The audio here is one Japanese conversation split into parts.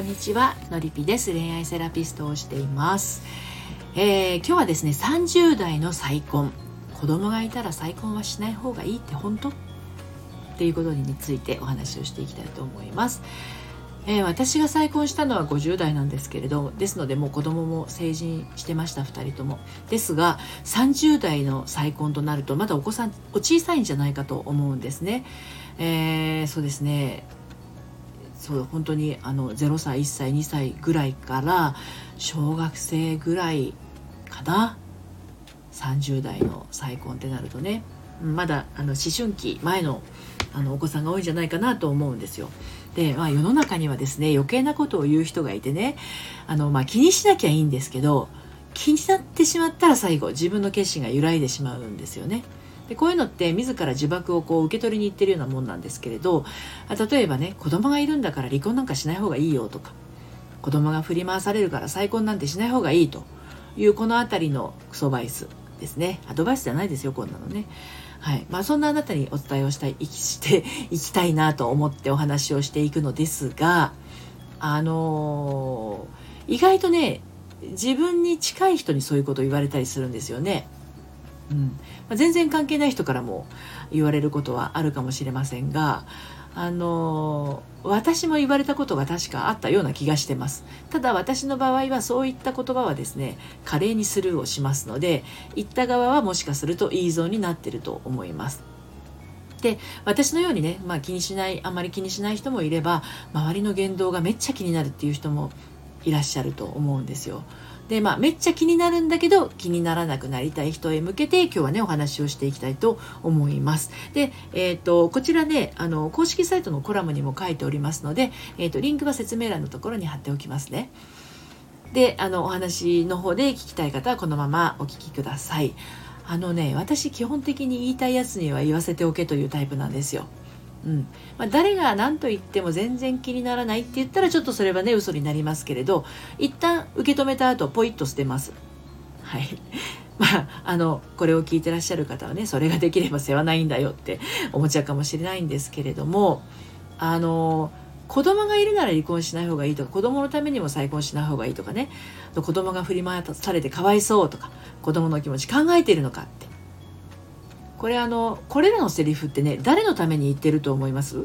んにちはのりぴです。恋愛セラピストをしています、えー今日はですね30代の再婚。子供がいたら再婚はしない方がいいって本当？っていうことについてお話をしていきたいと思います、えー私が再婚したのは50代なんですけれどですのでもう子供も成人してました2人とも。ですが30代の再婚となるとまだお子さんお小さいんじゃないかと思うんですね、えーそうですね。そう本当にあの0歳1歳2歳ぐらいから小学生ぐらいかな30代の再婚ってなるとねまだあの思春期前のあのお子さんが多いんじゃないかなと思うんですよ。で、まあ、世の中にはですね余計なことを言う人がいてねあの、まあ、気にしなきゃいいんですけど気になってしまったら最後自分の決心が揺らいでしまうんですよね。でこういうのって自ら呪縛をこう受け取りに行ってるようなもんなんですけれど例えばね子供がいるんだから離婚なんかしない方がいいよとか子供が振り回されるから再婚なんてしない方がいいというこの辺りのクソバイスですねアドバイスじゃないですよこんなのね。はいまあ、そんなあなたにお伝えをしたいして いきたいなと思ってお話をしていくのですがあのー意外とね自分に近い人にそういうことを言われたりするんですよね。うん。まあ、全然関係ない人からも言われることはあるかもしれませんがあの私も言われたことが確かあったような気がしてます。ただ私の場合はそういった言葉はですね華麗にスルーをしますので言った側はもしかすると言い損になってると思います。で私のようにね、まあ、気にしないあまり気にしない人もいれば周りの言動がめっちゃ気になるっていう人もいらっしゃると思うんですよ。でまあめっちゃ気になるんだけど気にならなくなりたい人へ向けて今日はねお話をしていきたいと思います。で、えっとこちらねあの公式サイトのコラムにも書いておりますので、えっとリンクは説明欄のところに貼っておきますね。であのお話の方で聞きたい方はこのままお聞きください。あのね私基本的に言いたいやつには言わせておけというタイプなんですよ。うん。まあ、誰が何と言っても全然気にならないって言ったらちょっとそれはね嘘になりますけれど一旦受け止めた後ポイッと捨てます。はい。まあ、あのこれを聞いてらっしゃる方はねそれができれば世話ないんだよって思っちゃかもしれないんですけれどもあの子供がいるなら離婚しない方がいいとか子供のためにも再婚しない方がいいとかね子供が振り回されてかわいそうとか子供の気持ち考えているのかって。これあのこれらのセリフってね誰のために言ってると思います？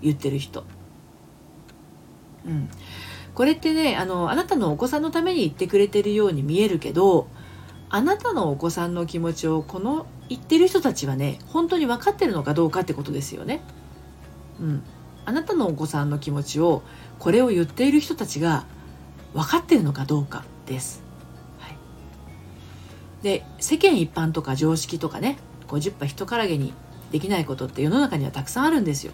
言ってる人。うん、これってねあのあなたのお子さんのために言ってくれてるように見えるけどあなたのお子さんの気持ちをこの言ってる人たちはね本当に分かってるのかどうかってことですよね。うん、あなたのお子さんの気持ちをこれを言っている人たちが分かってるのかどうかです。はい、で世間一般とか常識とかね50羽人からげにできないことって世の中にはたくさんあるんですよ。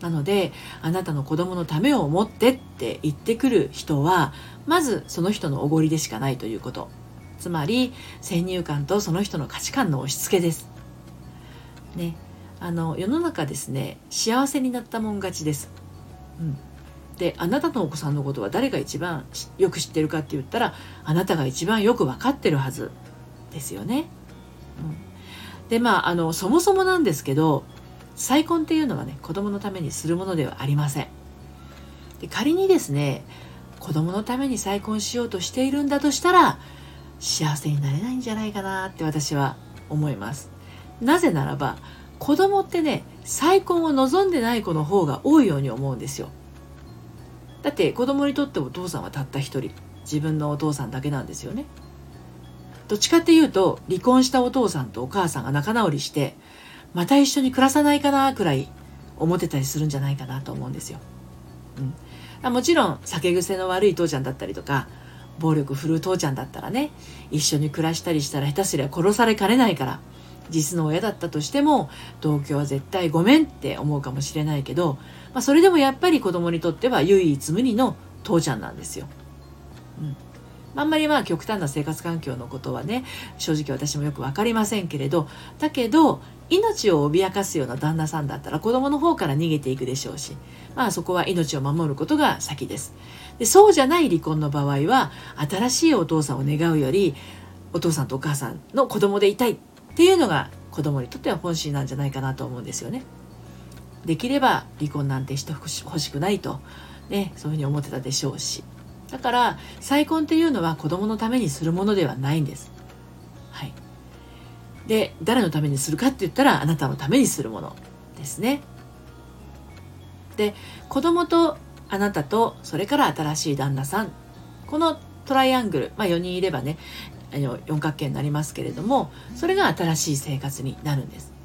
なのであなたの子供のためを思ってって言ってくる人はまずその人のおごりでしかないということつまり先入観とその人の価値観の押し付けです。ねあの世の中ですね幸せになったもん勝ちです。うん、であなたのお子さんのことは誰が一番よく知ってるかって言ったらあなたが一番よく分かってるはずですよね。うん、でまああのそもそもなんですけど再婚っていうのはね子供のためにするものではありません。で仮にですね子供のために再婚しようとしているんだとしたら幸せになれないんじゃないかなって私は思います。なぜならば子供ってね再婚を望んでない子の方が多いように思うんですよ。だって子供にとってお父さんはたった一人自分のお父さんだけなんですよね。どっちかっていうと離婚したお父さんとお母さんが仲直りしてまた一緒に暮らさないかなくらい思ってたりするんじゃないかなと思うんですよ。うん、もちろん酒癖の悪い父ちゃんだったりとか暴力振るう父ちゃんだったらね一緒に暮らしたりしたら下手すりゃ殺されかねないから実の親だったとしても同居は絶対ごめんって思うかもしれないけど、まあ、それでもやっぱり子供にとっては唯一無二の父ちゃんなんですよ。うんあんまりまあ極端な生活環境のことはね正直私もよく分かりませんけれどだけど命を脅かすような旦那さんだったら子供の方から逃げていくでしょうしまあそこは命を守ることが先ですでそうじゃない離婚の場合は新しいお父さんを願うよりお父さんとお母さんの子供でいたいっていうのが子供にとっては本心なんじゃないかなと思うんですよね。できれば離婚なんてしてほしくないと、ね、そういうふうに思ってたでしょうしだから再婚っていうのは子供のためにするものではないんです。はい、で誰のためにするかって言ったらあなたのためにするものですね。で子供とあなたとそれから新しい旦那さんこのトライアングル、まあ、4人いればねあの四角形になりますけれどもそれが新しい生活になるんです。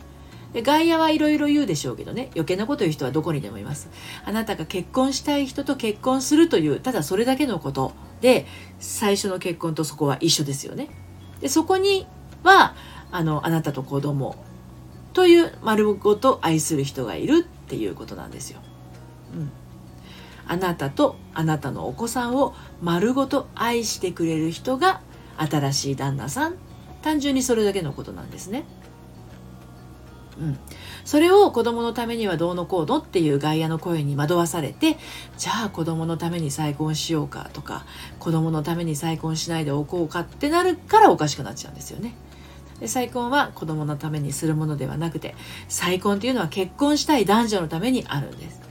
で外野はいろいろ言うでしょうけどね。余計なこと言う人はどこにでもいます。あなたが結婚したい人と結婚するというただそれだけのことで最初の結婚とそこは一緒ですよね。でそこにはあのあなたと子供という丸ごと愛する人がいるっていうことなんですよ、うん、あなたとあなたのお子さんを丸ごと愛してくれる人が新しい旦那さん。単純にそれだけのことなんですね。うん、それを子供のためにはどうのこうのっていう外野の声に惑わされてじゃあ子供のために再婚しようかとか子供のために再婚しないでおこうかってなるからおかしくなっちゃうんですよね。で再婚は子供のためにするものではなくて再婚っていうのは結婚したい男女のためにあるんです。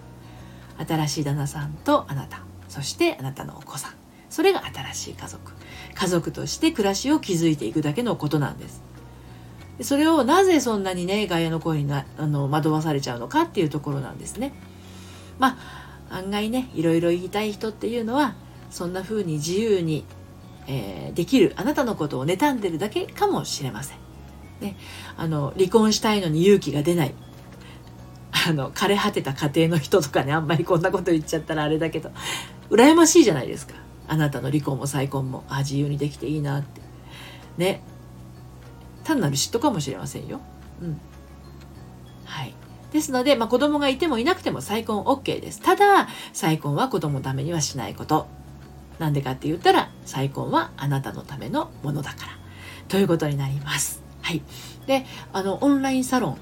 新しい旦那さんとあなた。そしてあなたのお子さん。それが新しい家族。家族として暮らしを築いていくだけのことなんです。それをなぜそんなにね外野の声になあの惑わされちゃうのかっていうところなんですね。まあ案外ねいろいろ言いたい人っていうのはそんな風に自由に、えー、できるあなたのことを妬んでるだけかもしれません、ね、あの離婚したいのに勇気が出ない。あの枯れ果てた家庭の人とかねあんまりこんなこと言っちゃったらあれだけど羨ましいじゃないですか。あなたの離婚も再婚もあ自由にできていいなって。ね単なる嫉妬かもしれませんよ。うんはい、ですので、まあ、子供がいてもいなくても再婚 OK です。ただ再婚は子供のためにはしないこと。なんでかって言ったら再婚はあなたのためのものだからということになります。はい、であのオンラインサロン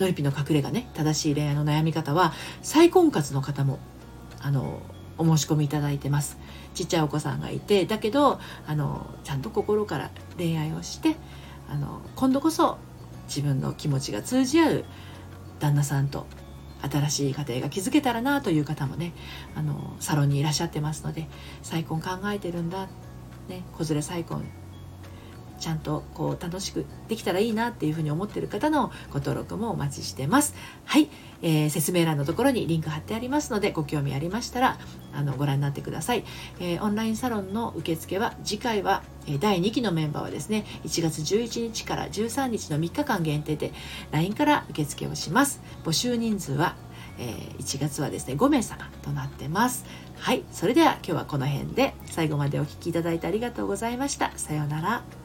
ノリピの隠れ家ね正しい恋愛の悩み方は再婚活の方もあのお申し込みいただいてますちっちゃいお子さんがいてだけどあのちゃんと心から恋愛をしてあの今度こそ自分の気持ちが通じ合う旦那さんと新しい家庭が築けたらなという方もねあのサロンにいらっしゃってますので再婚考えてるんだ、ね、子連れ再婚ちゃんとこう楽しくできたらいいなっていうふうに思ってる方のご登録もお待ちしてます。はい、えー、説明欄のところにリンク貼ってありますのでご興味ありましたらあのご覧になってください。えー、オンラインサロンの受付は次回は第2期のメンバーはですね1月11日から13日の3日間限定で LINE から受付をします。募集人数はえー、1月はですね5名様となってますはいそれでは今日はこの辺で最後までお聴きいただいてありがとうございましたさようなら